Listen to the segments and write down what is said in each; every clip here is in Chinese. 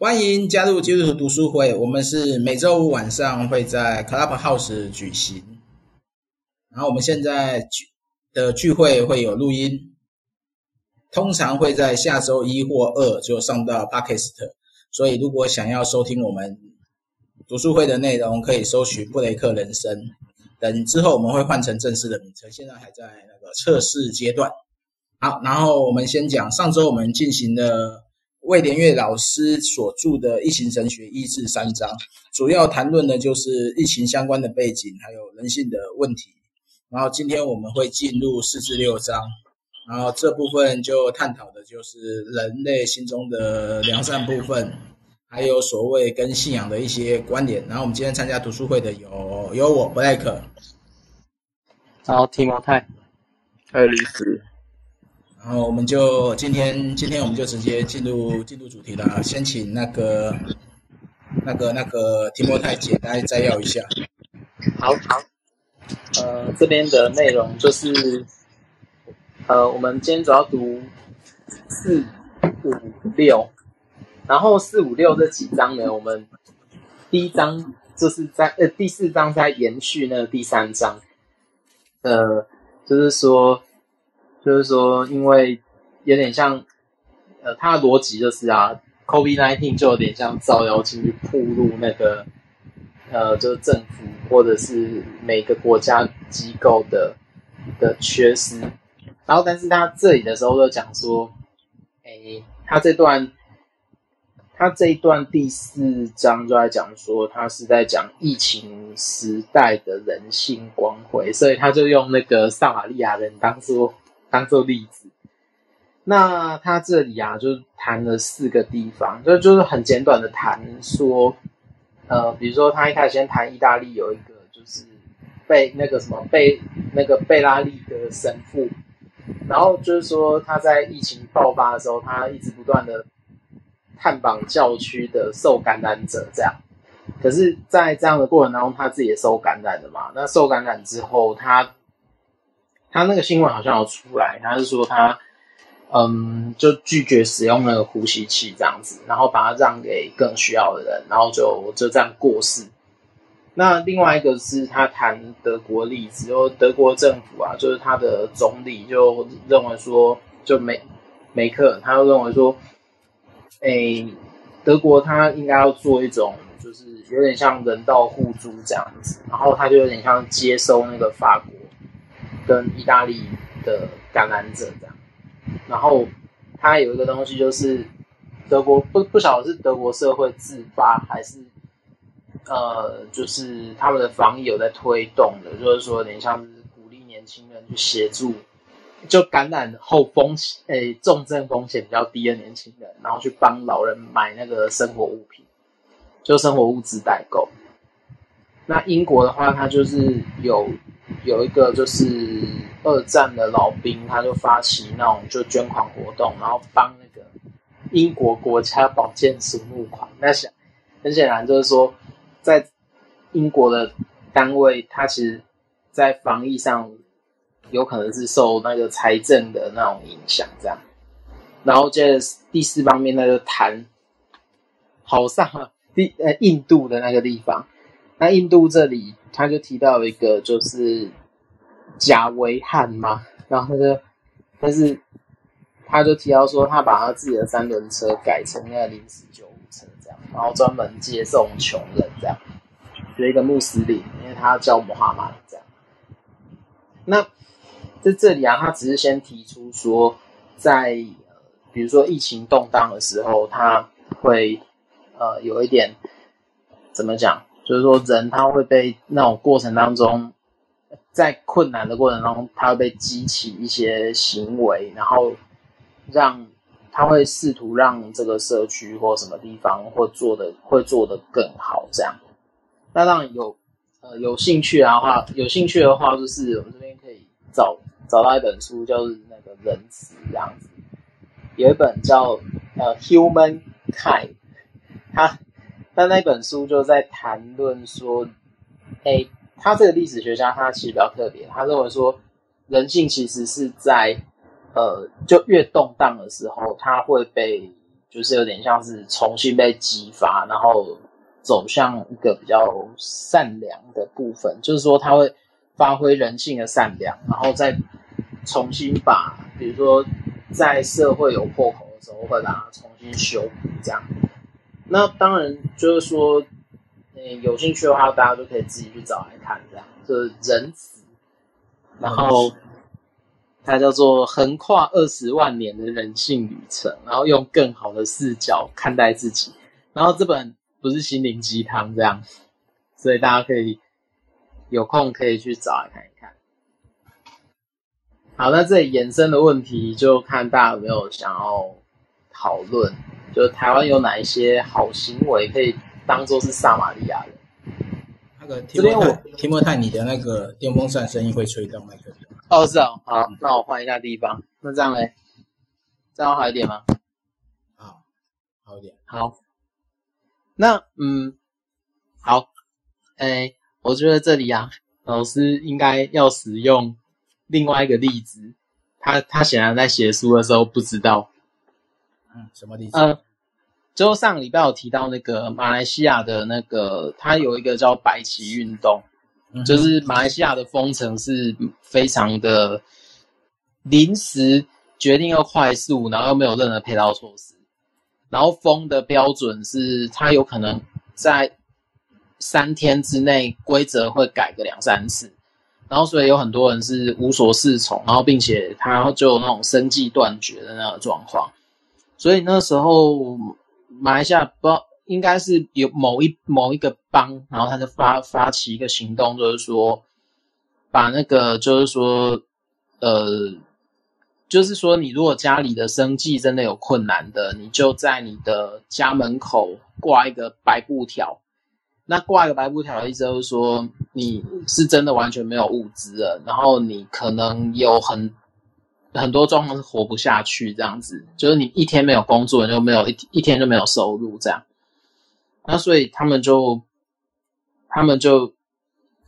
欢迎加入基督徒读书会，我们是每周五晚上会在 Clubhouse 举行。然后我们现在的聚会会有录音，通常会在下周一或二就上到 Podcast。所以如果想要收听我们读书会的内容，可以搜寻布雷克人生。等之后我们会换成正式的名称，现在还在那个测试阶段。好，然后我们先讲上周我们进行的。魏连月老师所著的《疫情神学一至三章》，主要谈论的就是疫情相关的背景，还有人性的问题。然后今天我们会进入四至六章，然后这部分就探讨的就是人类心中的良善部分，还有所谓跟信仰的一些关联。然后我们今天参加读书会的有有我 Black，然后提摩太，还有李子。然后我们就今天，今天我们就直接进入进入主题了。先请那个那个那个提摩太简单摘要一下。好好，呃，这边的内容就是，呃，我们今天主要读四五六，然后四五六这几章呢，我们第一章就是在呃第四章在延续那个第三章，呃，就是说。就是说，因为有点像，呃，他的逻辑就是啊，COVID-19 就有点像照妖镜去暴露那个，呃，就是政府或者是每个国家机构的的缺失。然后，但是他这里的时候就讲说，诶，他这段，他这一段第四章就在讲说，他是在讲疫情时代的人性光辉，所以他就用那个撒玛利亚人当做。当做例子，那他这里啊，就谈了四个地方，就就是很简短的谈说，呃，比如说他一开始先谈意大利有一个就是被那个什么被那个贝拉利的神父，然后就是说他在疫情爆发的时候，他一直不断的探访教区的受感染者，这样，可是，在这样的过程当中，他自己也受感染了嘛，那受感染之后，他。他那个新闻好像有出来，他是说他，嗯，就拒绝使用那个呼吸器这样子，然后把它让给更需要的人，然后就就这样过世。那另外一个是他谈德国例子，就德国政府啊，就是他的总理就认为说，就梅梅克，他就认为说，诶，德国他应该要做一种，就是有点像人道互助这样子，然后他就有点像接收那个法国。跟意大利的感染者这样，然后他有一个东西就是德国不不晓得是德国社会自发还是呃就是他们的防疫有在推动的，就是说有点像是鼓励年轻人去协助，就感染后风险诶重症风险比较低的年轻人，然后去帮老人买那个生活物品，就生活物资代购。那英国的话，它就是有。有一个就是二战的老兵，他就发起那种就捐款活动，然后帮那个英国国家保健署募款。那想很显然就是说，在英国的单位，他其实，在防疫上有可能是受那个财政的那种影响，这样。然后接着第四方面，那就谈好上第呃印度的那个地方。那印度这里。他就提到一个，就是贾维汉嘛，然后他就，但是他就提到说，他把他自己的三轮车改成那个临时救护车，这样，然后专门接送穷人，这样，是一个穆斯林，因为他叫穆罕默德这样。那在这里啊，他只是先提出说，在比如说疫情动荡的时候，他会呃有一点怎么讲？就是说，人他会被那种过程当中，在困难的过程中，他会被激起一些行为，然后让他会试图让这个社区或什么地方或做的会做得更好。这样，那当然有呃有兴趣的话，有兴趣的话，就是我们这边可以找找到一本书，就是那个仁慈这样子，有一本叫呃《Human Kind》，它。但那本书就在谈论说，哎、他这个历史学家他其实比较特别，他认为说，人性其实是在，呃，就越动荡的时候，他会被就是有点像是重新被激发，然后走向一个比较善良的部分，就是说他会发挥人性的善良，然后再重新把，比如说在社会有破口的时候，会把它重新修补这样。那当然就是说，嗯，有兴趣的话，大家就可以自己去找来看，这样就是仁慈，然后。它叫做横跨二十万年的人性旅程，然后用更好的视角看待自己。然后这本不是心灵鸡汤这样，所以大家可以有空可以去找来看一看。好，那这里衍生的问题就看大家有没有想要讨论，就是台湾有哪一些好行为可以当做是撒玛利亚人？那个这边我提莫泰，你的那个电风扇声音会吹到麦克风。哦，是哦，好，那我换一下地方。那这样嘞，这样好一点吗？好，好一点。好，那嗯，好，哎，我觉得这里啊，老师应该要使用另外一个例子。他他显然在写书的时候不知道。嗯，什么例子？嗯，就上礼拜有提到那个马来西亚的那个，它有一个叫白旗运动。就是马来西亚的封城是非常的临时决定，要快速，然后又没有任何配套措施。然后封的标准是，它有可能在三天之内规则会改个两三次。然后所以有很多人是无所适从，然后并且他就有那种生计断绝的那个状况。所以那时候马来西亚不。应该是有某一某一个邦，然后他就发发起一个行动，就是说，把那个就是说，呃，就是说，你如果家里的生计真的有困难的，你就在你的家门口挂一个白布条。那挂一个白布条的意思就是说，你是真的完全没有物资了，然后你可能有很很多状况是活不下去，这样子，就是你一天没有工作，你就没有一一天就没有收入，这样。那所以他们就，他们就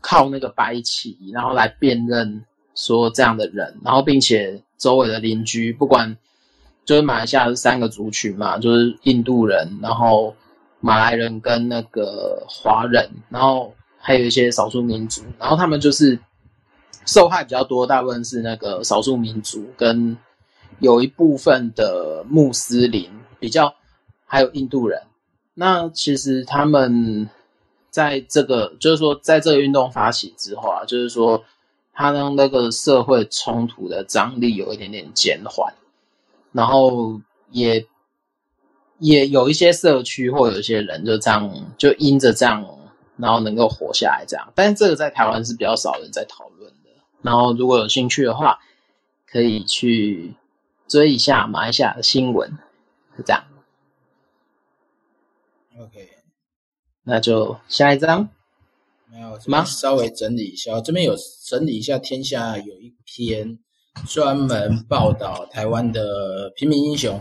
靠那个白旗，然后来辨认说这样的人，然后并且周围的邻居，不管就是马来西亚是三个族群嘛，就是印度人，然后马来人跟那个华人，然后还有一些少数民族，然后他们就是受害比较多，大部分是那个少数民族跟有一部分的穆斯林，比较还有印度人。那其实他们在这个，就是说，在这个运动发起之后啊，就是说，他让那个社会冲突的张力有一点点减缓，然后也也有一些社区或有一些人就这样，就因着这样，然后能够活下来这样。但是这个在台湾是比较少人在讨论。然后如果有兴趣的话，可以去追一下马来西亚的新闻，是这样。OK，那就下一张。没有什么，稍微整理一下，这边有整理一下。天下有一篇专门报道台湾的平民英雄，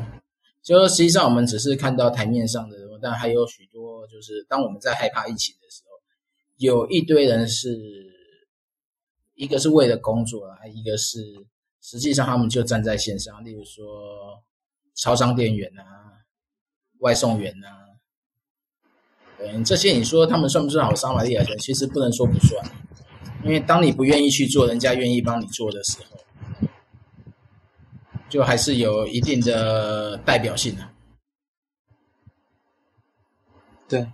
就实际上我们只是看到台面上的人物，但还有许多，就是当我们在害怕疫情的时候，有一堆人是，一个是为了工作啊，一个是实际上他们就站在线上，例如说超商店员啊，外送员啊。嗯，这些你说他们算不算好商玛利亚人？其实不能说不算，因为当你不愿意去做，人家愿意帮你做的时候，就还是有一定的代表性的。对。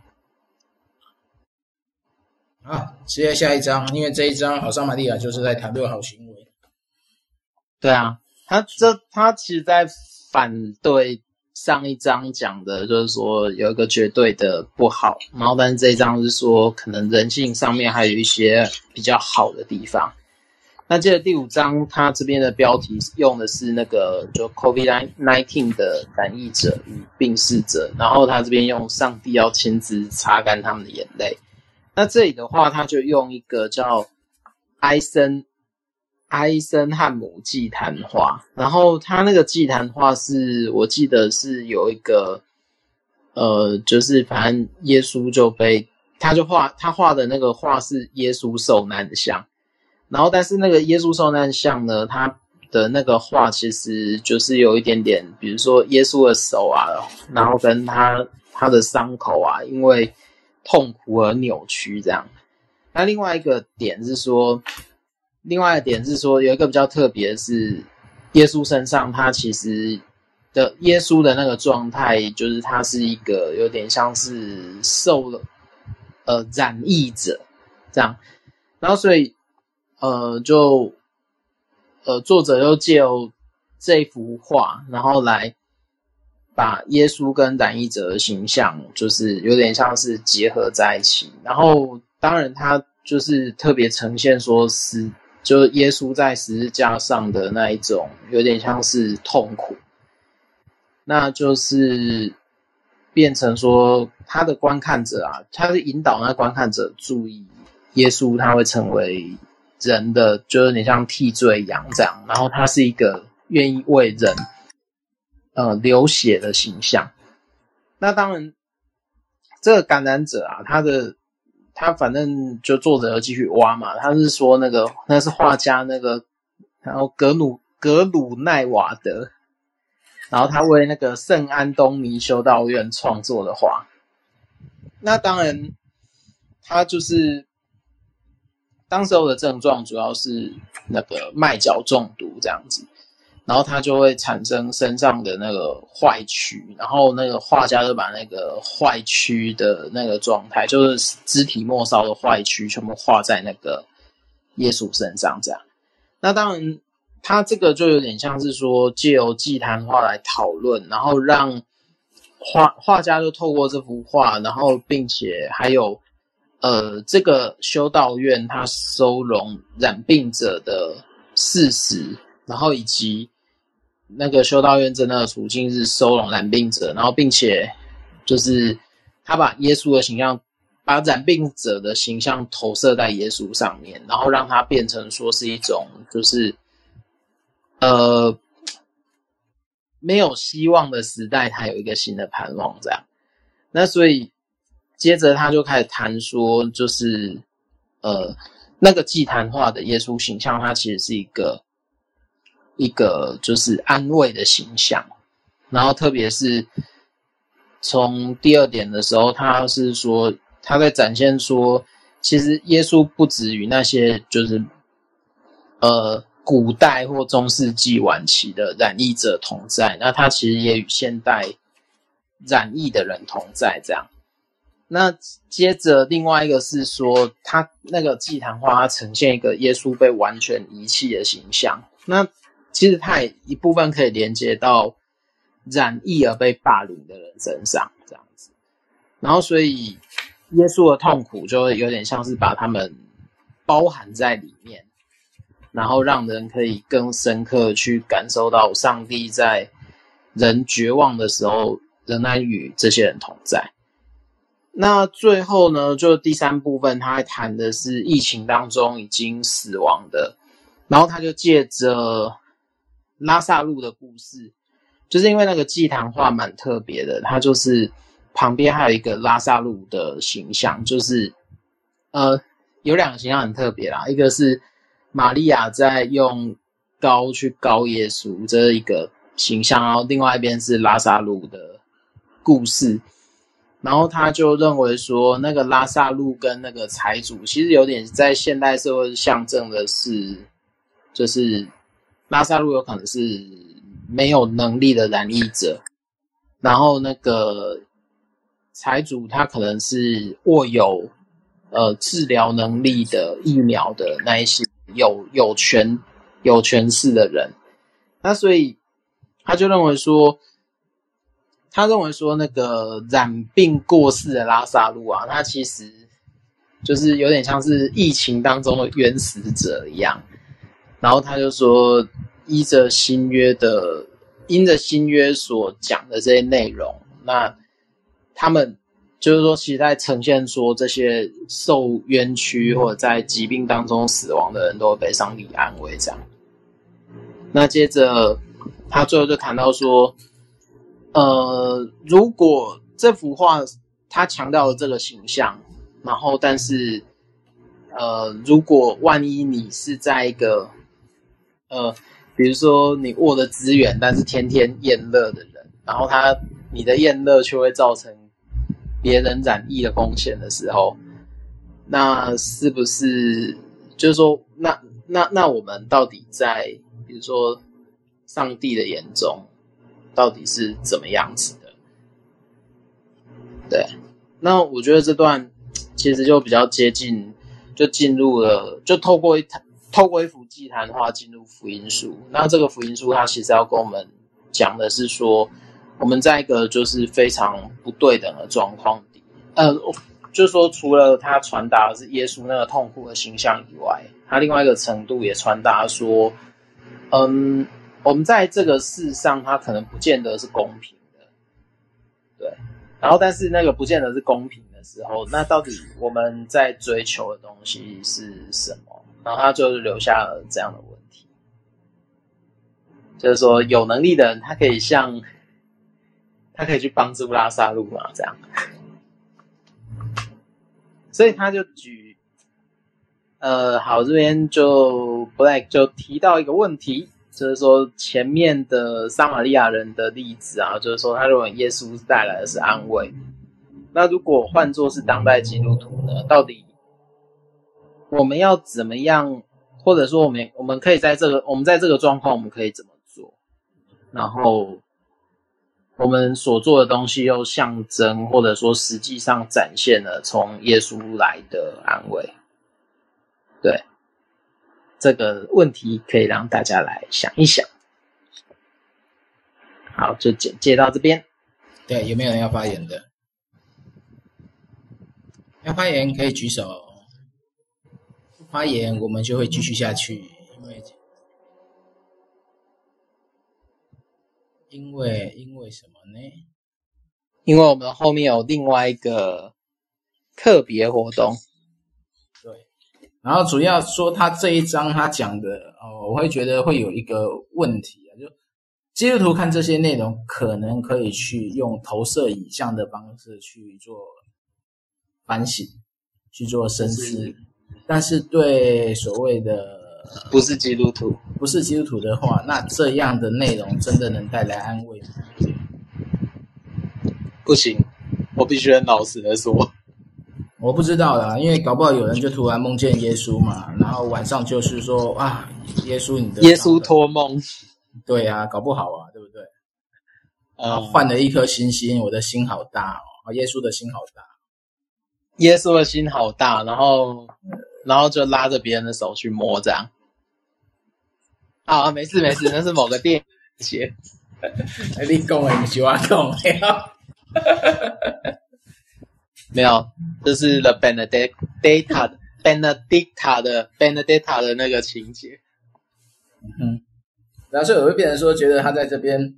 好，直接下一章，因为这一章好像玛利亚就是在谈论好行为。对啊，他这他其实在反对。上一章讲的就是说有一个绝对的不好，然后但是这一章是说可能人性上面还有一些比较好的地方。那接着第五章，它这边的标题用的是那个就 COVID nineteen 的染疫者与病逝者，然后他这边用上帝要亲自擦干他们的眼泪。那这里的话，他就用一个叫埃森。埃森汉姆祭坛画，然后他那个祭坛画是我记得是有一个，呃，就是反正耶稣就被他就画他画的那个画是耶稣受难的像，然后但是那个耶稣受难像呢，他的那个画，其实就是有一点点，比如说耶稣的手啊，然后跟他他的伤口啊，因为痛苦而扭曲这样。那另外一个点是说，另外一个点是说，有一个比较特别的是，耶稣身上他其实的耶稣的那个状态，就是他是一个有点像是受了呃染疫者这样，然后所以呃就。呃，作者又借由这幅画，然后来把耶稣跟染疫者的形象，就是有点像是结合在一起。然后，当然他就是特别呈现说是，就耶稣在十字架上的那一种，有点像是痛苦。那就是变成说，他的观看者啊，他是引导那观看者注意耶稣，他会成为。人的就是你像替罪羊这样，然后他是一个愿意为人呃流血的形象。那当然，这个感染者啊，他的他反正就作者要继续挖嘛。他是说那个那是画家那个，然后格鲁格鲁奈瓦德，然后他为那个圣安东尼修道院创作的画。那当然，他就是。当时候的症状主要是那个麦角中毒这样子，然后他就会产生身上的那个坏区，然后那个画家就把那个坏区的那个状态，就是肢体末梢的坏区，全部画在那个耶稣身上这样。那当然，他这个就有点像是说借由祭坛画来讨论，然后让画画家就透过这幅画，然后并且还有。呃，这个修道院他收容染病者的事实，然后以及那个修道院真的处境是收容染病者，然后并且就是他把耶稣的形象，把染病者的形象投射在耶稣上面，然后让他变成说是一种就是呃没有希望的时代，他有一个新的盼望这样。那所以。接着他就开始谈说，就是呃，那个祭坛化的耶稣形象，它其实是一个一个就是安慰的形象。然后特别是从第二点的时候，他是说他在展现说，其实耶稣不止与那些就是呃古代或中世纪晚期的染疫者同在，那他其实也与现代染疫的人同在，这样。那接着，另外一个是说，他那个祭坛花，呈现一个耶稣被完全遗弃的形象。那其实它也一部分可以连接到染疫而被霸凌的人身上，这样子。然后，所以耶稣的痛苦就有点像是把他们包含在里面，然后让人可以更深刻去感受到上帝在人绝望的时候，仍然与这些人同在。那最后呢，就第三部分，他还谈的是疫情当中已经死亡的，然后他就借着拉萨路的故事，就是因为那个祭坛画蛮特别的，它就是旁边还有一个拉萨路的形象，就是呃有两个形象很特别啦，一个是玛利亚在用膏去膏耶稣这一个形象，然后另外一边是拉萨路的故事。然后他就认为说，那个拉萨路跟那个财主，其实有点在现代社会象征的是，就是拉萨路有可能是没有能力的染疫者，然后那个财主他可能是握有呃治疗能力的疫苗的那一些有有权有权势的人，那所以他就认为说。他认为说，那个染病过世的拉萨路啊，他其实就是有点像是疫情当中的冤死者一样。然后他就说，依着新约的，因着新约所讲的这些内容，那他们就是说，其实在呈现说，这些受冤屈或者在疾病当中死亡的人都会被上帝安慰这样。那接着他最后就谈到说。呃，如果这幅画他强调了这个形象，然后但是，呃，如果万一你是在一个呃比如说你握的资源，但是天天厌乐的人，然后他你的厌乐却会造成别人染疫的风险的时候，那是不是就是说，那那那我们到底在比如说上帝的眼中，到底是怎么样子的？对，那我觉得这段其实就比较接近，就进入了，就透过一台。透过一幅祭坛的话进入福音书，那这个福音书它其实要跟我们讲的是说，我们在一个就是非常不对等的状况里，呃，就是说除了它传达的是耶稣那个痛苦的形象以外，它另外一个程度也传达说，嗯，我们在这个世上它可能不见得是公平的，对，然后但是那个不见得是公平的时候，那到底我们在追求的东西是什么？然后他就留下了这样的问题，就是说有能力的人，他可以像，他可以去帮助拉萨路嘛，这样。所以他就举，呃，好，这边就 Black 就提到一个问题，就是说前面的撒玛利亚人的例子啊，就是说他认为耶稣带来的是安慰，那如果换作是当代基督徒呢，到底？我们要怎么样，或者说我们我们可以在这个我们在这个状况，我们可以怎么做？然后我们所做的东西又象征，或者说实际上展现了从耶稣来的安慰。对，这个问题可以让大家来想一想。好，就简介到这边。对，有没有人要发言的？要发言可以举手。发言，我们就会继续下去，因为因为因为什么呢？因为我们后面有另外一个特别活动。对，然后主要说他这一章他讲的哦，我会觉得会有一个问题啊，就基督徒看这些内容，可能可以去用投射影像的方式去做反省，去做深思。但是对所谓的不是基督徒，不是基督徒的话，那这样的内容真的能带来安慰吗？不行，我必须很老实的说，我不知道啦，因为搞不好有人就突然梦见耶稣嘛，然后晚上就是说啊，耶稣你的耶稣托梦，对啊，搞不好啊，对不对？啊，换了一颗星星，我的心好大哦，耶稣的心好大，耶稣的心好大，然后。然后就拉着别人的手去摸，这样。啊，没事没事，那是某个电影节。你讲的，你喜欢讲没有？没有，这是 The Benedetta 的 Benedicta 的 Benedetta 的那个情节。嗯，然后所以我会变成说，觉得他在这边，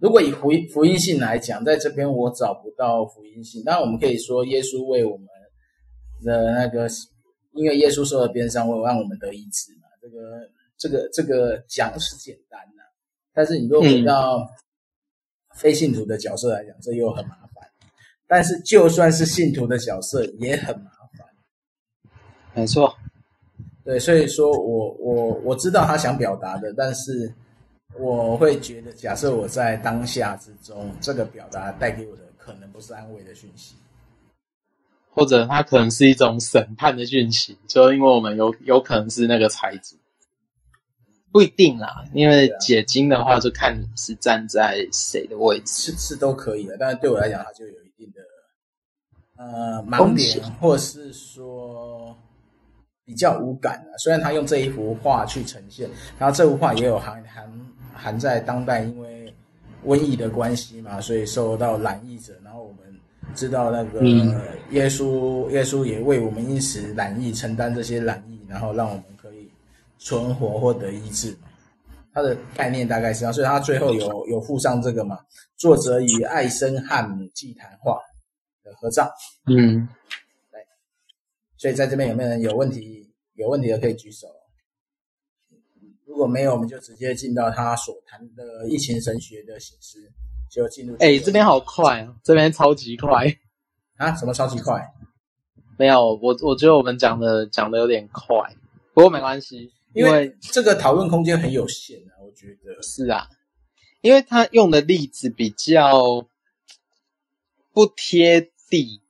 如果以福音福音性来讲，在这边我找不到福音性。当然，我们可以说耶稣为我们的那个。因为耶稣受了鞭伤，会让我们得医治嘛，这个这个这个讲是简单的，但是你如果回到非信徒的角色来讲，这又很麻烦。但是就算是信徒的角色也很麻烦。没错，对，所以说我我我知道他想表达的，但是我会觉得，假设我在当下之中，这个表达带给我的可能不是安慰的讯息。或者他可能是一种审判的讯息，就因为我们有有可能是那个财主，不一定啦。因为解经的话，就看你是站在谁的位置，是是都可以的。但是对我来讲，它就有一定的呃盲点，或是说比较无感的。虽然他用这一幅画去呈现，然后这幅画也有含含含在当代，因为瘟疫的关系嘛，所以受到染疫者，然后我们。知道那个耶稣，耶稣也为我们因此染疫，承担这些染疫，然后让我们可以存活或得医治。他的概念大概是这样，所以他最后有有附上这个嘛，作者与艾森汉姆祭坛画的合照。嗯，对。所以在这边有没有人有问题？有问题的可以举手。如果没有，我们就直接进到他所谈的疫情神学的形式。就进入哎、欸，这边好快啊！这边超级快啊！什么超级快？没有，我我觉得我们讲的讲的有点快，不过没关系，因为这个讨论空间很有限啊，我觉得是啊，因为他用的例子比较不贴地。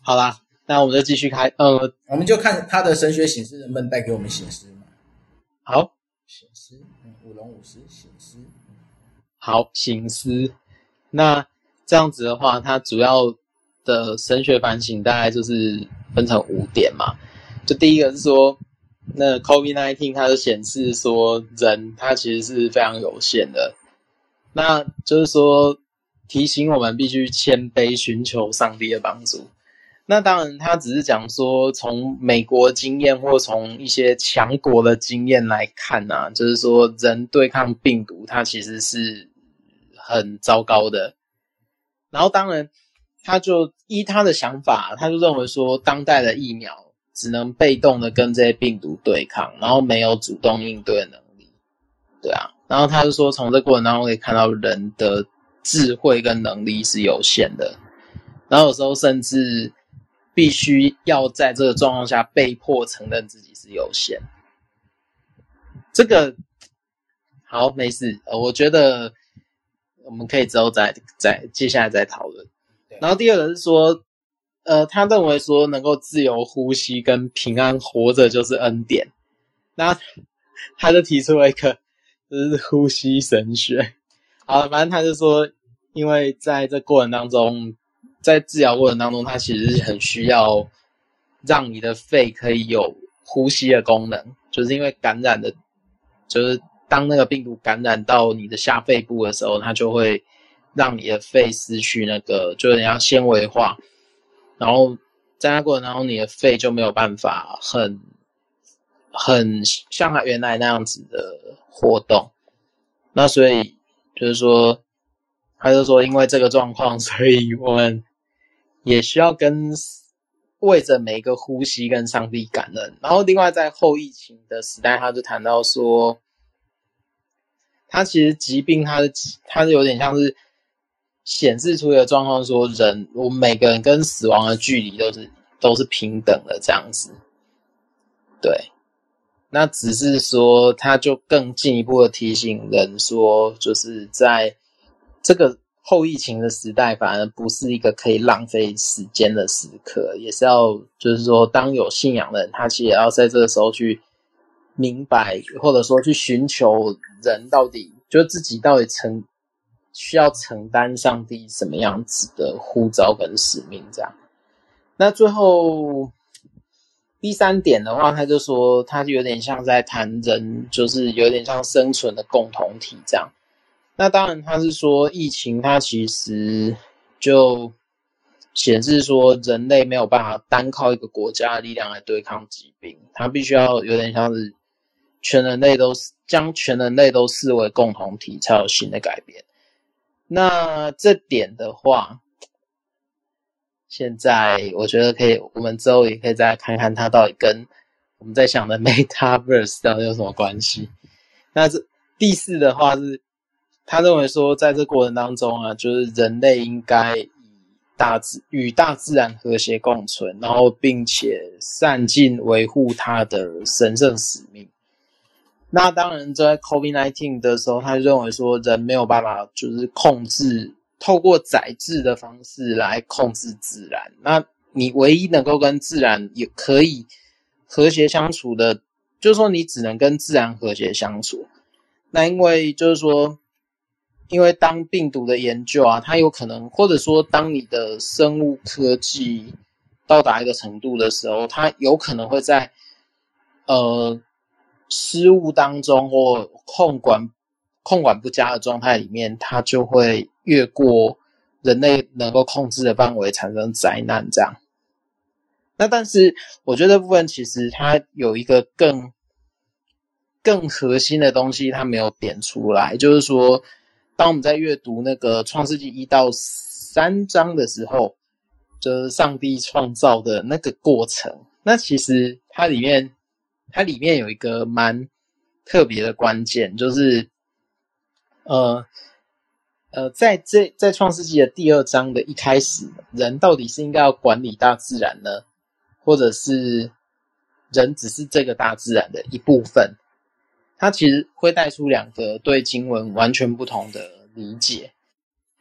好啦，那我们就继续开，呃，我们就看他的神学醒狮能不能带给我们醒狮嘛。好，省思，嗯，舞龙舞狮，好，醒思。那这样子的话，它主要的神学反省大概就是分成五点嘛。就第一个是说，那 COVID-19 它就显示说，人他其实是非常有限的。那就是说，提醒我们必须谦卑，寻求上帝的帮助。那当然，他只是讲说，从美国经验或从一些强国的经验来看啊，就是说，人对抗病毒，它其实是很糟糕的。然后，当然，他就依他的想法，他就认为说，当代的疫苗只能被动的跟这些病毒对抗，然后没有主动应对的能力。对啊，然后他就说，从这过程当中可以看到人的智慧跟能力是有限的，然后有时候甚至。必须要在这个状况下被迫承认自己是有限。这个好，没事。我觉得我们可以之后再再接下来再讨论。然后第二个是说，呃，他认为说能够自由呼吸跟平安活着就是恩典。那他就提出了一个就是呼吸神学。好，反正他就说，因为在这过程当中。在治疗过程当中，他其实是很需要让你的肺可以有呼吸的功能，就是因为感染的，就是当那个病毒感染到你的下肺部的时候，它就会让你的肺失去那个，就有点像纤维化，然后在那过程当中，你的肺就没有办法很很像它原来那样子的活动，那所以就是说，他就说因为这个状况，所以我们。也需要跟为着每一个呼吸跟上帝感恩。然后，另外在后疫情的时代，他就谈到说，他其实疾病，他的他是有点像是显示出一个状况，说人我们每个人跟死亡的距离都是都是平等的这样子。对，那只是说，他就更进一步的提醒人说，就是在这个。后疫情的时代，反而不是一个可以浪费时间的时刻，也是要，就是说，当有信仰的人，他其实也要在这个时候去明白，或者说去寻求人到底，就自己到底承需要承担上帝什么样子的呼召跟使命，这样。那最后第三点的话，他就说，他有点像在谈人，就是有点像生存的共同体这样。那当然，他是说疫情，它其实就显示说人类没有办法单靠一个国家的力量来对抗疾病，它必须要有点像是全人类都是将全人类都视为共同体，才有新的改变。那这点的话，现在我觉得可以，我们之后也可以再看看它到底跟我们在想的 Metaverse 到底有什么关系。那这第四的话是。他认为说，在这过程当中啊，就是人类应该以大自与大自然和谐共存，然后并且善尽维护它的神圣使命。那当然，在 COVID-19 的时候，他认为说，人没有办法就是控制，透过宰制的方式来控制自然。那你唯一能够跟自然也可以和谐相处的，就是说你只能跟自然和谐相处。那因为就是说。因为当病毒的研究啊，它有可能，或者说当你的生物科技到达一个程度的时候，它有可能会在呃失误当中或控管控管不佳的状态里面，它就会越过人类能够控制的范围，产生灾难这样。那但是我觉得这部分其实它有一个更更核心的东西，它没有点出来，就是说。当我们在阅读那个创世纪一到三章的时候，就是上帝创造的那个过程。那其实它里面，它里面有一个蛮特别的关键，就是呃呃，在这在创世纪的第二章的一开始，人到底是应该要管理大自然呢，或者是人只是这个大自然的一部分，它其实会带出两个对经文完全不同的理解。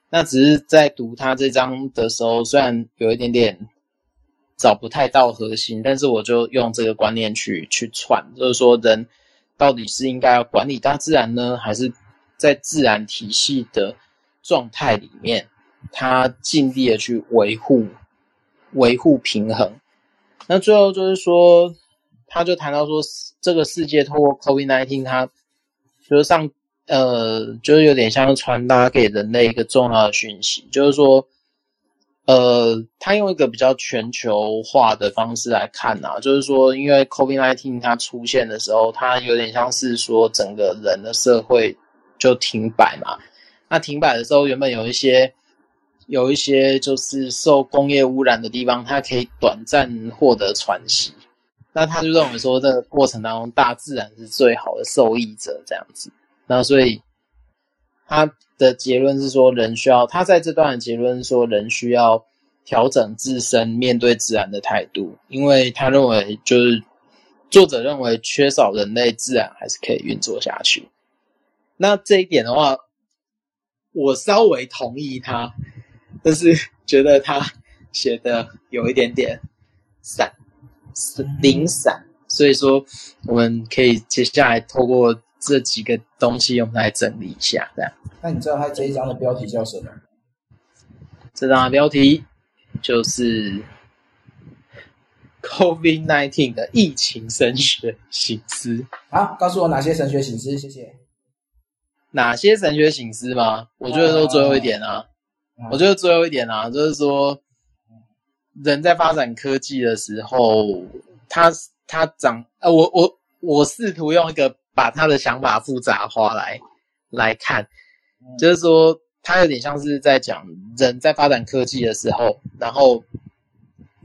那只是在读他这章的时候，虽然有一点点找不太到核心，但是我就用这个观念去去串，就是说人到底是应该要管理大自然呢，还是在自然体系的状态里面，他尽力的去维护维护平衡。那最后就是说，他就谈到说，这个世界透过 COVID-19，它就是上。呃，就是有点像传达给人类一个重要的讯息，就是说，呃，他用一个比较全球化的方式来看啊，就是说，因为 COVID-19 它出现的时候，它有点像是说整个人的社会就停摆嘛。那停摆的时候，原本有一些有一些就是受工业污染的地方，它可以短暂获得喘息。那他就认为说，这个过程当中，大自然是最好的受益者，这样子。那所以他的结论是说，人需要他在这段的结论说，人需要调整自身面对自然的态度，因为他认为就是作者认为缺少人类，自然还是可以运作下去。那这一点的话，我稍微同意他，但是觉得他写的有一点点散，零散，所以说我们可以接下来透过。这几个东西我们来整理一下，这样。那你知道他这一章的标题叫什么？这张的标题就是 “COVID-19” 的疫情神学醒思。好，告诉我哪些神学醒思？谢谢。哪些神学醒思吗？我觉得都最后一点啊，啊我觉得最后一点啊，就是说人在发展科技的时候，他他长呃，我我我试图用一个。把他的想法复杂化来来看，就是说，他有点像是在讲人在发展科技的时候，然后，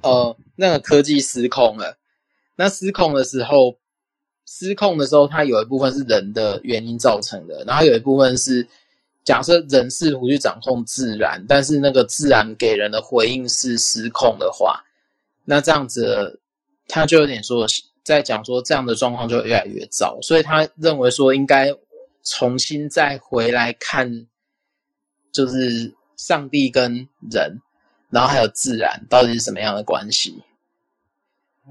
呃，那个科技失控了。那失控的时候，失控的时候，它有一部分是人的原因造成的，然后有一部分是假设人试图去掌控自然，但是那个自然给人的回应是失控的话，那这样子，他就有点说。在讲说这样的状况就越来越糟，所以他认为说应该重新再回来看，就是上帝跟人，然后还有自然到底是什么样的关系。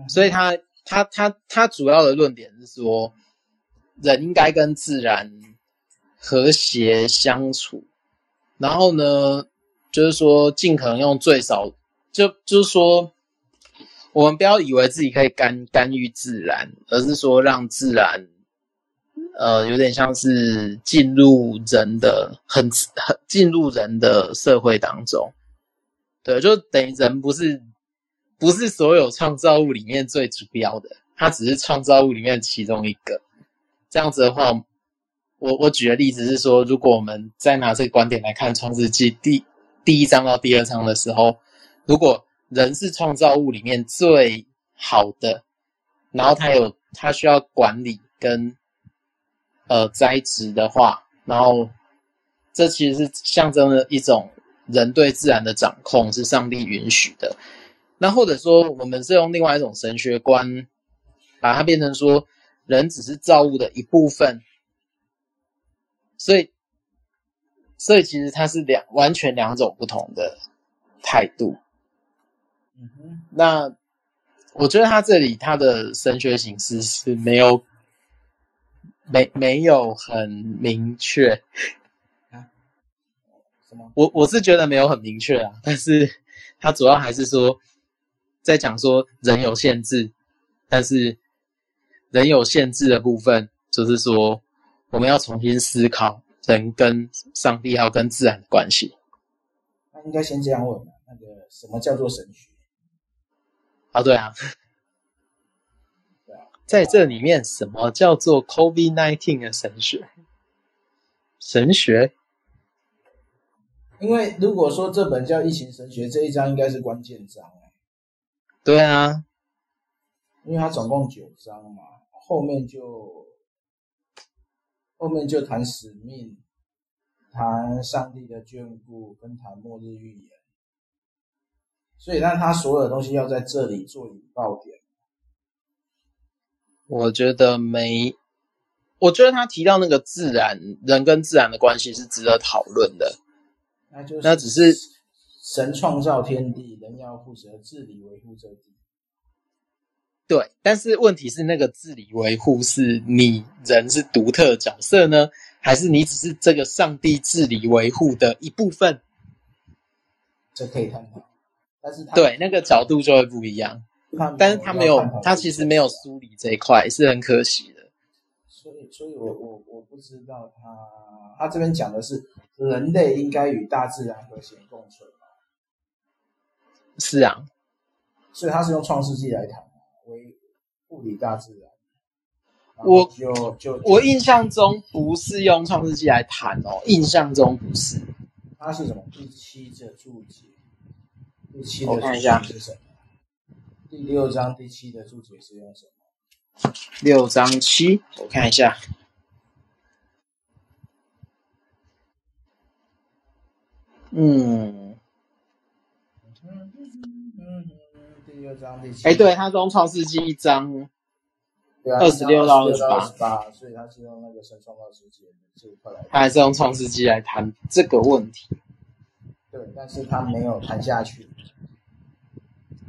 所以他他他他主要的论点是说，人应该跟自然和谐相处，然后呢，就是说尽可能用最少，就就是说。我们不要以为自己可以干干预自然，而是说让自然，呃，有点像是进入人的很很进入人的社会当中，对，就等于人不是不是所有创造物里面最主要的，它只是创造物里面其中一个。这样子的话，我我举的例子是说，如果我们再拿这个观点来看《创世纪》第第一章到第二章的时候，如果人是创造物里面最好的，然后他有他需要管理跟呃栽植的话，然后这其实是象征了一种人对自然的掌控，是上帝允许的。那或者说，我们是用另外一种神学观，把它变成说，人只是造物的一部分，所以所以其实它是两完全两种不同的态度。那我觉得他这里他的神学形式是没有没没有很明确啊？什么？我我是觉得没有很明确啊，但是他主要还是说在讲说人有限制，但是人有限制的部分就是说我们要重新思考人跟上帝还有跟自然的关系。那应该先这样问，那个什么叫做神学？啊，对啊，在这里面，什么叫做 COVID-19 的神学？神学？因为如果说这本叫疫情神学，这一章应该是关键章。对啊，因为它总共九章嘛，后面就后面就谈使命，谈上帝的眷顾，跟谈末日预言。所以，让他所有的东西要在这里做引爆点。我觉得没，我觉得他提到那个自然人跟自然的关系是值得讨论的。那就是那只是神创造天地，人要负责治理维护这地。对，但是问题是，那个治理维护是你人是独特角色呢，还是你只是这个上帝治理维护的一部分？这可以探讨，但是他对那个角度就会不一样。但是他没有，他其实没有梳理这一块，是很可惜的。所以，所以我我我不知道他他这边讲的是人类应该与大自然和谐共存。是啊，所以他是用创世纪来谈。为物理大自然，我就就，就我印象中不是用创世纪来谈哦，印象中不是。它是什么？第七的注解，第七的注解是什么？第六章第七的注解是用什么？六章七，我看一下。嗯。哎，对，他从创世纪一章二十六到二十八，所以他是用那个神创造世界这一块来，他还是用创世纪来谈这个问题。对，但是他没有谈下去。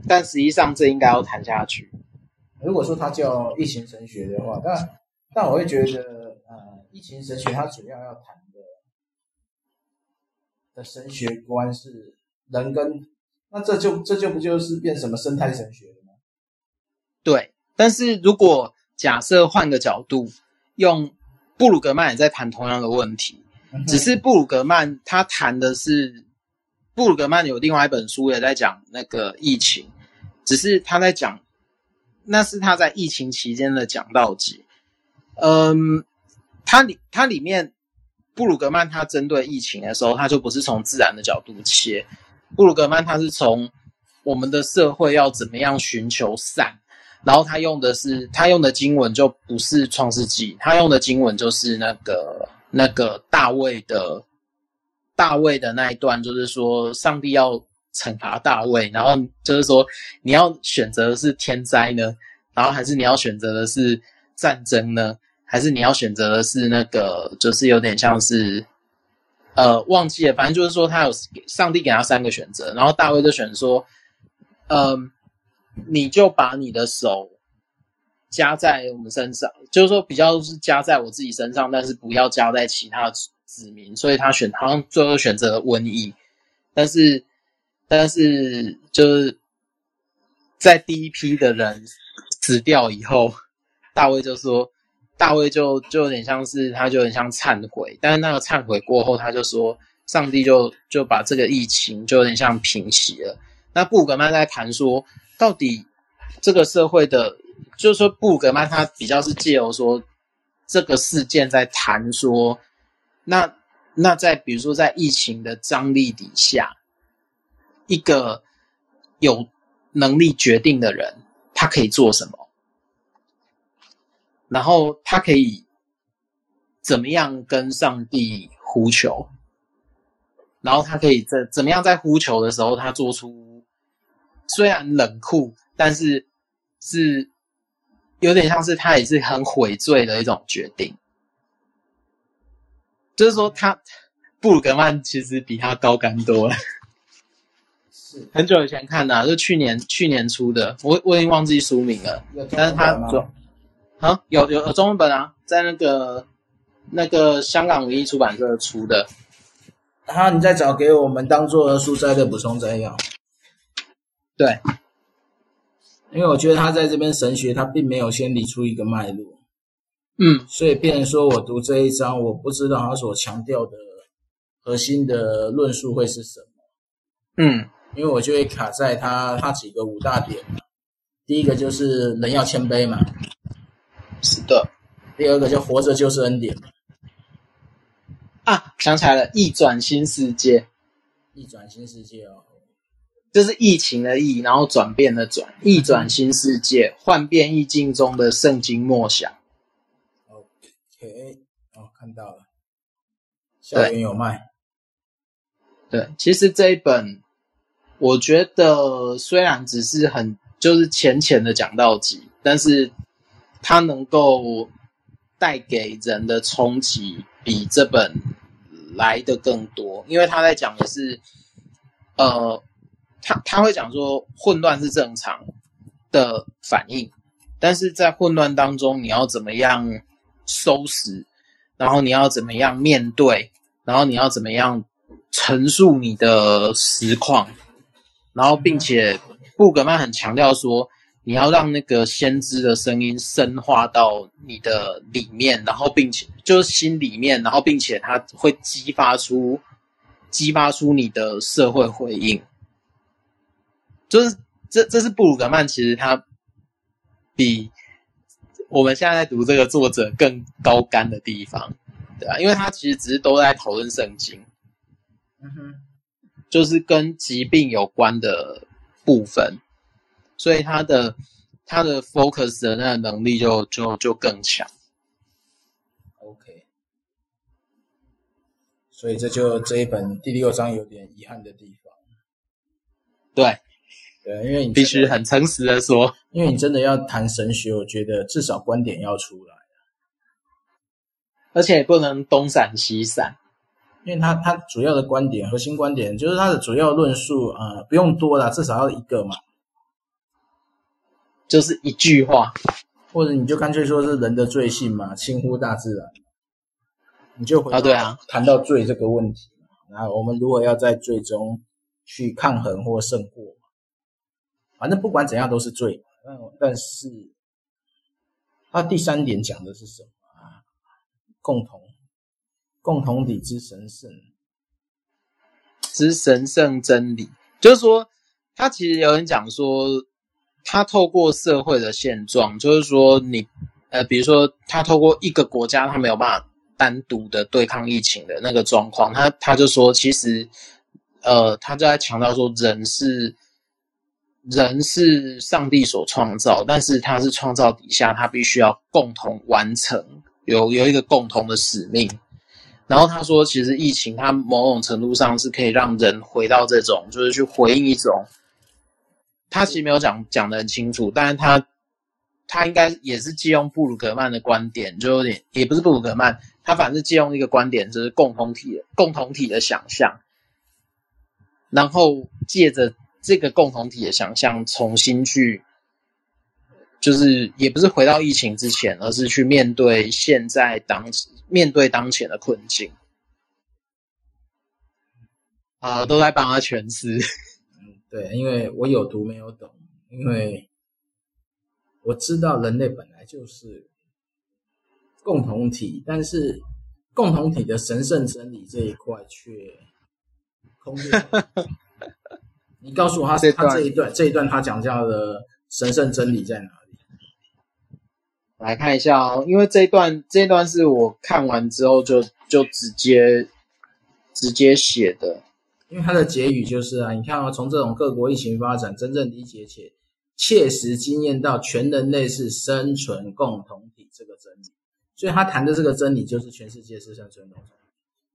但实际上，这应该要谈下去。如果说他叫异形神学的话，但但我会觉得，呃，异形神学它主要要谈的的神学观是人跟。那这就这就不就是变什么生态神学了吗？对，但是如果假设换个角度，用布鲁格曼也在谈同样的问题，嗯、只是布鲁格曼他谈的是布鲁格曼有另外一本书也在讲那个疫情，只是他在讲那是他在疫情期间的讲道集。嗯，他里他里面布鲁格曼他针对疫情的时候，他就不是从自然的角度切。布鲁格曼他是从我们的社会要怎么样寻求善，然后他用的是他用的经文就不是创世纪，他用的经文就是那个那个大卫的大卫的那一段，就是说上帝要惩罚大卫，然后就是说你要选择的是天灾呢，然后还是你要选择的是战争呢，还是你要选择的是那个就是有点像是。呃，忘记了，反正就是说，他有上帝给他三个选择，然后大卫就选说，嗯、你就把你的手加在我们身上，就是说比较是加在我自己身上，但是不要加在其他子民，所以他选好像最后选择了瘟疫，但是但是就是在第一批的人死掉以后，大卫就说。大卫就就有点像是，他就有点像忏悔，但是那个忏悔过后，他就说，上帝就就把这个疫情就有点像平息了。那布格曼在谈说，到底这个社会的，就是说布格曼他比较是借由说这个事件在谈说，那那在比如说在疫情的张力底下，一个有能力决定的人，他可以做什么？然后他可以怎么样跟上帝呼求？然后他可以在怎么样在呼求的时候，他做出虽然冷酷，但是是有点像是他也是很悔罪的一种决定。就是说，他布鲁格曼其实比他高干多了。是很久以前看的，就去年去年出的，我我已经忘记书名了，但是他说。啊，有有有中文本啊，在那个那个香港文艺出版社出的。然后，你再找给我们当做书斋的补充摘要。对，因为我觉得他在这边神学，他并没有先理出一个脉络。嗯，所以变成说我读这一章，我不知道他所强调的核心的论述会是什么。嗯，因为我就会卡在他他几个五大点嘛。第一个就是人要谦卑嘛。是的，第二个就活着就是恩典啊！想起来了，一转新世界，一转新世界哦，就是疫情的疫，然后转变的转，一转新世界，幻变意境中的圣经默想。OK，哦，看到了，校园有卖。对，其实这一本，我觉得虽然只是很就是浅浅的讲到集，但是。它能够带给人的冲击比这本来的更多，因为他在讲的是，呃，他他会讲说混乱是正常的反应，但是在混乱当中，你要怎么样收拾，然后你要怎么样面对，然后你要怎么样陈述你的实况，然后并且布格曼很强调说。你要让那个先知的声音深化到你的里面，然后并且就是心里面，然后并且它会激发出激发出你的社会回应。就是这这是布鲁格曼其实他比我们现在在读这个作者更高干的地方，对吧？因为他其实只是都在讨论圣经，嗯哼，就是跟疾病有关的部分。所以他的他的 focus 的那个能力就就就更强。OK，所以这就这一本第六章有点遗憾的地方。对，对，因为你必须很诚实的说，因为你真的要谈神学，我觉得至少观点要出来，而且不能东闪西闪，因为他他主要的观点、核心观点就是他的主要论述，呃，不用多啦，至少要一个嘛。就是一句话，或者你就干脆说是人的罪性嘛，轻忽大自然，你就回啊，对啊，谈到罪这个问题，然后我们如果要在罪中去抗衡或胜过，反正不管怎样都是罪。但但是，他第三点讲的是什么？共同共同体之神圣之神圣真理，就是说，他其实有人讲说。他透过社会的现状，就是说你，呃，比如说他透过一个国家，他没有办法单独的对抗疫情的那个状况，他他就说，其实，呃，他就在强调说，人是人是上帝所创造，但是他是创造底下，他必须要共同完成，有有一个共同的使命。然后他说，其实疫情它某种程度上是可以让人回到这种，就是去回应一种。他其实没有讲讲得很清楚，但是他他应该也是借用布鲁格曼的观点，就有点也不是布鲁格曼，他反正是借用一个观点，就是共同体共同体的想象，然后借着这个共同体的想象，重新去，就是也不是回到疫情之前，而是去面对现在当面对当前的困境。啊，都在帮他诠释。对，因为我有读没有懂，因为我知道人类本来就是共同体，但是共同体的神圣真理这一块却空掉。你告诉我他，他他这一段这一段他讲到的神圣真理在哪里？来看一下哦，因为这一段这一段是我看完之后就就直接直接写的。因为他的结语就是啊，你看啊，从这种各国疫情发展，真正理解且切实经验到全人类是生存共同体这个真理，所以他谈的这个真理就是全世界是生存共同体。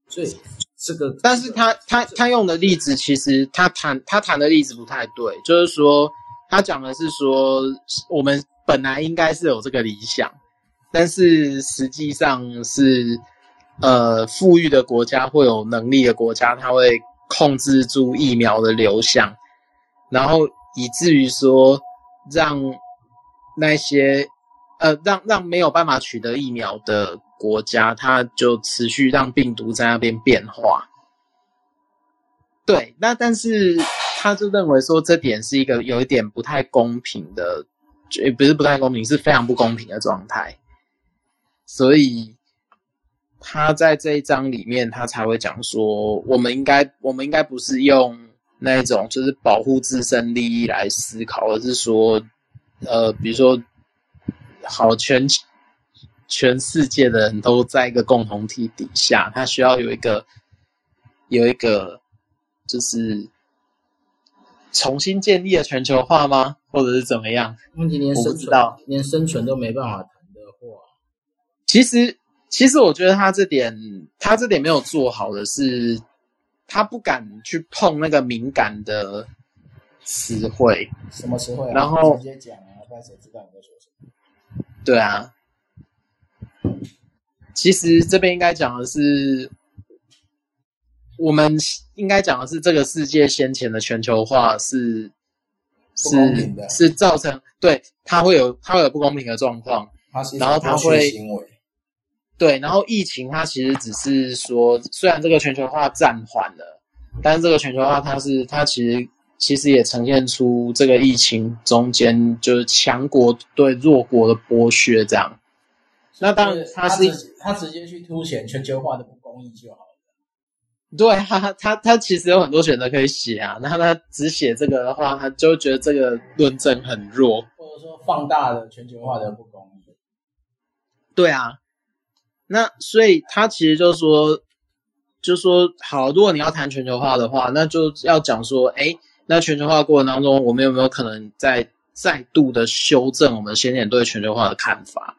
所以这个，但是他他他用的例子其实他谈他谈的例子不太对，就是说他讲的是说我们本来应该是有这个理想，但是实际上是呃富裕的国家或有能力的国家，他会。控制住疫苗的流向，然后以至于说让那些呃让让没有办法取得疫苗的国家，它就持续让病毒在那边变化。对，那但是他就认为说这点是一个有一点不太公平的，也不是不太公平，是非常不公平的状态，所以。他在这一章里面，他才会讲说，我们应该，我们应该不是用那种就是保护自身利益来思考，而是说，呃，比如说，好，全全世界的人都在一个共同体底下，他需要有一个有一个就是重新建立的全球化吗？或者是怎么样？问题连生存，连生存都没办法谈的话，其实。其实我觉得他这点，他这点没有做好的是，他不敢去碰那个敏感的词汇。什么词汇啊？然后直接讲啊，不然谁知道你在说什么？对啊。其实这边应该讲的是，我们应该讲的是这个世界先前的全球化是是是造成对它会有它会有不公平的状况，然后它会对，然后疫情它其实只是说，虽然这个全球化暂缓了，但是这个全球化它是它其实其实也呈现出这个疫情中间就是强国对弱国的剥削这样。那当然，他是他直接去凸显全球化的不公义就好了。对，他他他其实有很多选择可以写啊。那他只写这个的话，他就觉得这个论证很弱，或者说放大了全球化的不公义。对啊，那所以他其实就是说，就是说，好，如果你要谈全球化的话，那就要讲说，哎，那全球化过程当中，我们有没有可能再再度的修正我们先前对全球化的看法？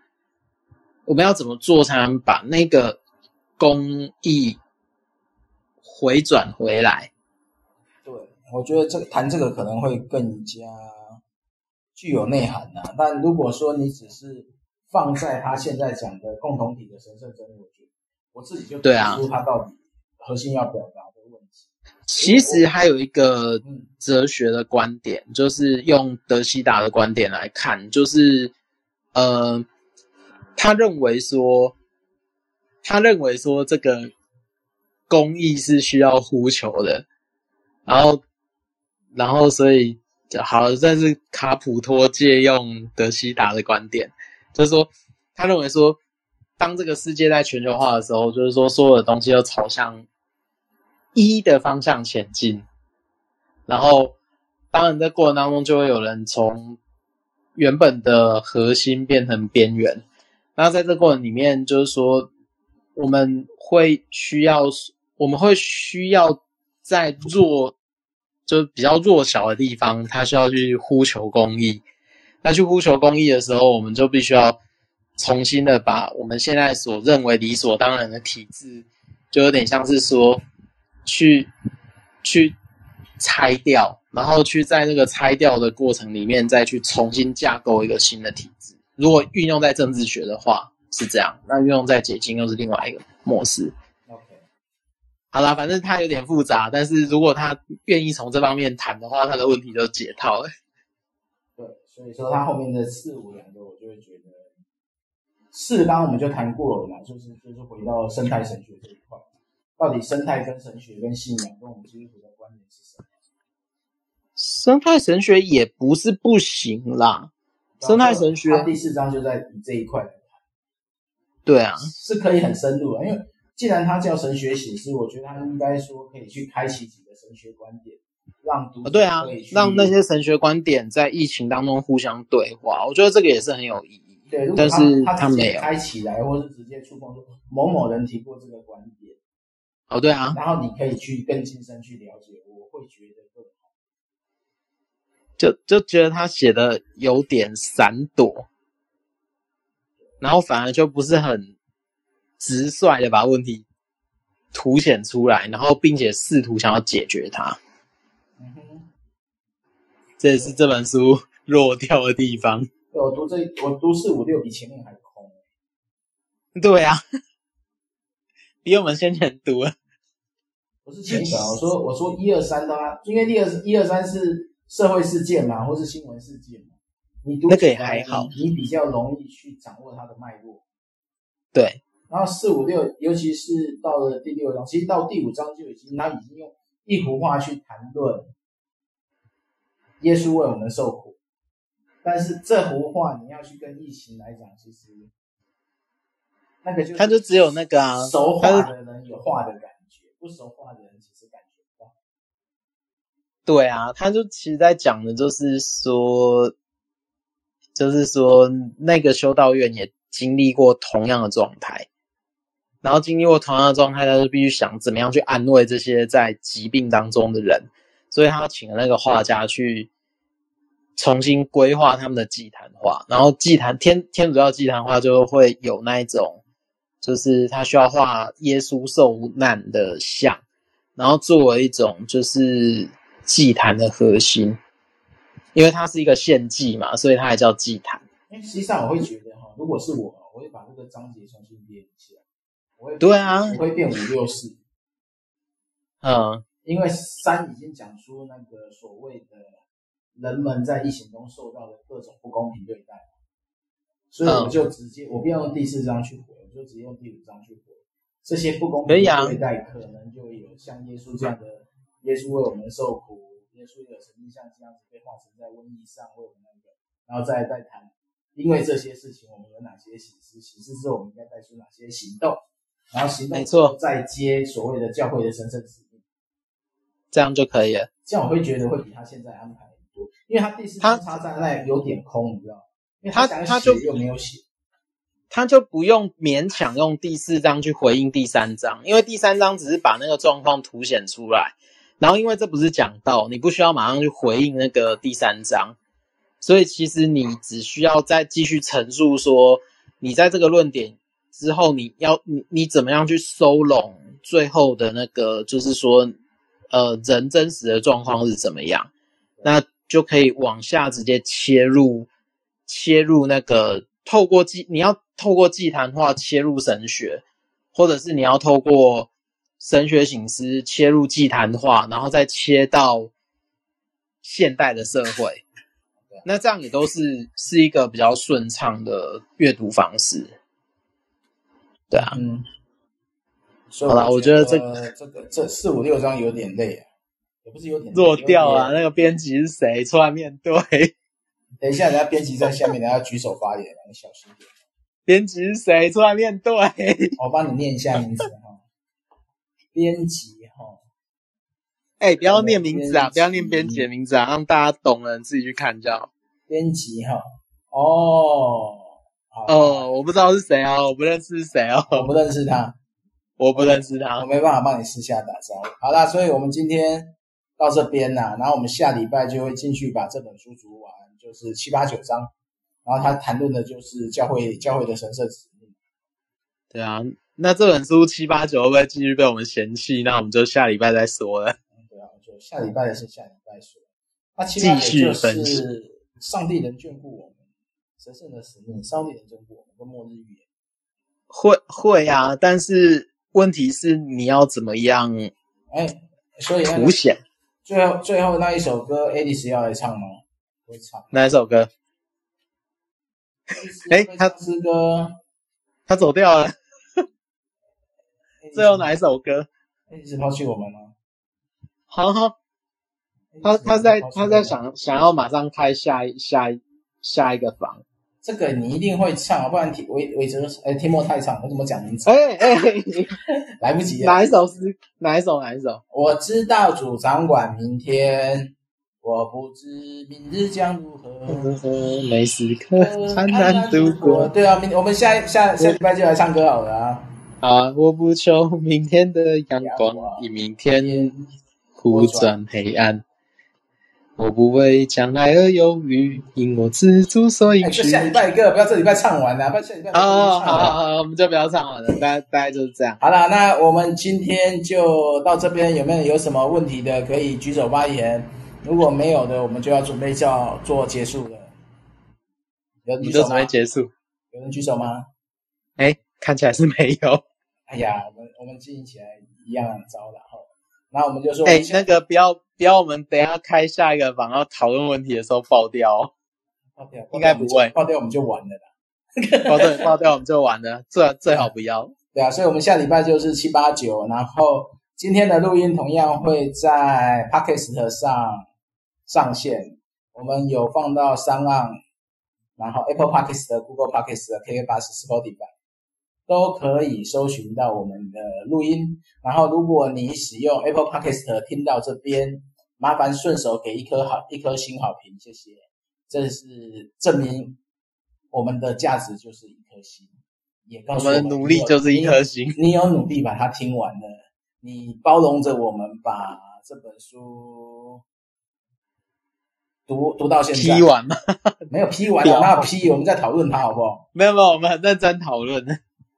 我们要怎么做才能把那个公益回转回来？对，我觉得这个谈这个可能会更加具有内涵呐、啊。但如果说你只是放在他现在讲的共同体的神圣真理，我觉得我自己就对啊，他到底核心要表达的问题。其实还有一个哲学的观点，就是用德西达的观点来看，就是呃。他认为说，他认为说这个公义是需要呼求的，然后，然后所以好，这是卡普托借用德希达的观点，就是说，他认为说，当这个世界在全球化的时候，就是说，所有的东西都朝向一的方向前进，然后，当然在过程当中就会有人从原本的核心变成边缘。那在这个过程里面，就是说，我们会需要，我们会需要在弱，就是比较弱小的地方，他需要去呼求公益。那去呼求公益的时候，我们就必须要重新的把我们现在所认为理所当然的体制，就有点像是说，去去拆掉，然后去在那个拆掉的过程里面，再去重新架构一个新的体制。如果运用在政治学的话是这样，那运用在解经又是另外一个模式。OK，好啦，反正它有点复杂，但是如果他愿意从这方面谈的话，他的问题就解套了。对，所以说他后面的四五两个，我就会觉得四刚我们就谈过了嘛，就是就是回到生态神学这一块，到底生态跟神学跟信仰跟我们基督徒的观点是什么？生态神学也不是不行啦。生态神学，它第四章就在以这一块。对啊，是可以很深入的，因为既然它叫神学写诗，我觉得它应该说可以去开启几个神学观点，让读者对啊，让那些神学观点在疫情当中互相对话，我觉得这个也是很有意义。对，但是他没有开起来，或是直接触碰说某某人提过这个观点。哦，对啊，然后你可以去更亲身去了解，我会觉得。就就觉得他写的有点闪躲，然后反而就不是很直率的把问题凸显出来，然后并且试图想要解决它。嗯哼，这也是这本书弱掉的地方。我读这我读四五六比前面还空。对啊，比我们先前读了。不是前一本，我说我说一二三的话，因为第二一二三是。社会事件嘛，或是新闻事件嘛，你读那个也还好，你比较容易去掌握它的脉络。对，然后四五六，尤其是到了第六章，其实到第五章就已经，他已经用一幅画去谈论耶稣为我们受苦。但是这幅画你要去跟疫情来讲，其实那个就他就只有那个啊，熟画的人有画的感觉，不熟画的人其实。对啊，他就其实在讲的就是说，就是说那个修道院也经历过同样的状态，然后经历过同样的状态，他就必须想怎么样去安慰这些在疾病当中的人，所以他请了那个画家去重新规划他们的祭坛画，然后祭坛天天主教祭坛画就会有那一种，就是他需要画耶稣受难的像，然后作为一种就是。祭坛的核心，因为它是一个献祭嘛，所以它还叫祭坛。因为实际上我会觉得哈，如果是我，我会把这个章节重新编一下。我会对啊，我会变五六四。嗯，因为三已经讲出那个所谓的人们在疫情中受到的各种不公平对待，所以我就直接我不要用第四章去回，我就直接用第五章去回。这些不公平对待可能就有像耶稣这样的，耶稣为我们受苦，耶稣有曾经像这样子被化成在瘟疫上为我们那个，然后再再谈，因为这些事情我们有哪些启示，启示之后我们应该带出哪些行动，然后行动没错再接所谓的教会的神圣使命。这样就可以了。这样我会觉得会比他现在安排很多，因为他第四章插在那有点空，你知道吗？因为他他就又没有写，他就不用勉强用第四章去回应第三章，因为第三章只是把那个状况凸显出来，然后因为这不是讲道，你不需要马上去回应那个第三章，所以其实你只需要再继续陈述说，你在这个论点之后，你要你你怎么样去收拢最后的那个，就是说。呃，人真实的状况是怎么样？那就可以往下直接切入，切入那个透过祭，你要透过祭坛化切入神学，或者是你要透过神学醒思切入祭坛化，然后再切到现代的社会。那这样也都是是一个比较顺畅的阅读方式。对啊。嗯好了，我觉得这个这个这四五六章有点累啊，也不是有点弱掉啊。那个编辑是谁？出来面对。等一下，人家编辑在下面，人家举手发言，你小心点。编辑是谁？出来面对。我帮你念一下名字哈。编辑哈。哎，不要念名字啊，不要念编辑的名字啊，让大家懂了，自己去看就好。编辑哈。哦。哦，我不知道是谁啊，我不认识是谁哦，我不认识他。我不认识他，我没办法帮你私下打招呼。好啦，所以我们今天到这边啦，然后我们下礼拜就会进去把这本书读完，就是七八九章，然后他谈论的就是教会教会的神圣使命。对啊，那这本书七八九会不会继续被我们嫌弃？那我们就下礼拜再说了。对啊，就下礼拜的是下礼拜说。那七八九就是上帝能眷顾我们，神圣的使命，上帝能眷顾我们，跟末日预言。会会啊，但是。问题是你要怎么样？哎，所以凸显最后最后那一首歌，Alice 要来唱吗？会唱哪一首歌？哎，他诗歌，他走掉了。最后哪一首歌？Alice 抛弃我们吗？好好，他他在他在想想要马上开下一下一下一个房。这个你一定会唱，不然韦韦哲哎，天莫太唱，我怎么讲名字？哎哎，来不及了。哪一首是？哪一首？哪一首？我知道主掌管明天，我不知明日将如何。每时 刻艰难度过。对啊，明我们下下下礼拜就来唱歌好了啊。啊，我不求明天的阳光，以明天苦转黑暗。我不为将来而忧虑，因我知足所以。就下礼拜一个，不要这礼拜唱完了，不要下礼拜。哦，好好好，我们就不要唱完了，大大概就是这样。好了，那我们今天就到这边，有没有有什么问题的可以举手发言？如果没有的，我们就要准备叫做结束了。有人举手吗？你就准备结束？有人举手吗？哎，看起来是没有。哎呀，我们我们经营起来一样糟了哈。那我们就说，哎，那个不要。不要，我们等一下开下一个房，然后讨论问题的时候爆掉。爆掉，应该不会爆掉，我们就完了啦。爆掉，爆掉，我们就完了。最最好不要。对啊，所以我们下礼拜就是七八九，然后今天的录音同样会在 Podcast 上上线。我们有放到 SoundOn，然后 Apple Podcast、Google Podcast、KKBOX、Spotify。都可以搜寻到我们的录音，然后如果你使用 Apple Podcast 听到这边，麻烦顺手给一颗好一颗星好评，谢谢。这是证明我们的价值就是一颗星，也告诉我们，努力就是一颗星。你有努力把它听完了，你包容着我们把这本书读读到现在。批完吗？没有批完，哪有批？我们在讨论它好不好？没有没有，我们很认真讨论。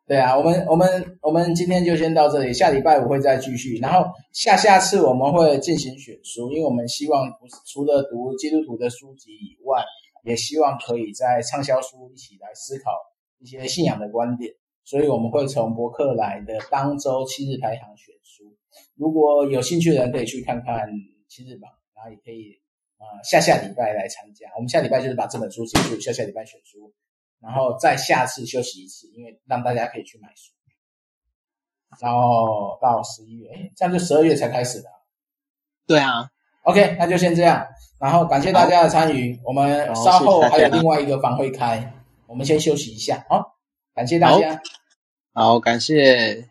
对啊，我们我们我们今天就先到这里，下礼拜五会再继续，然后下下次我们会进行选书，因为我们希望不是除了读基督徒的书籍以外，也希望可以在畅销书一起来思考一些信仰的观点，所以我们会从博客来的当周七日排行选书。如果有兴趣的人可以去看看七日榜，然后也可以呃下下礼拜来参加。我们下礼拜就是把这本书结束，下下礼拜选书，然后再下次休息一次，因为让大家可以去买书。然后到十一月，哎，这样就十二月才开始的。对啊，OK，那就先这样。然后感谢大家的参与，我们稍后还有另外一个房会开，我们先休息一下。好，感谢大家。好，好，感谢。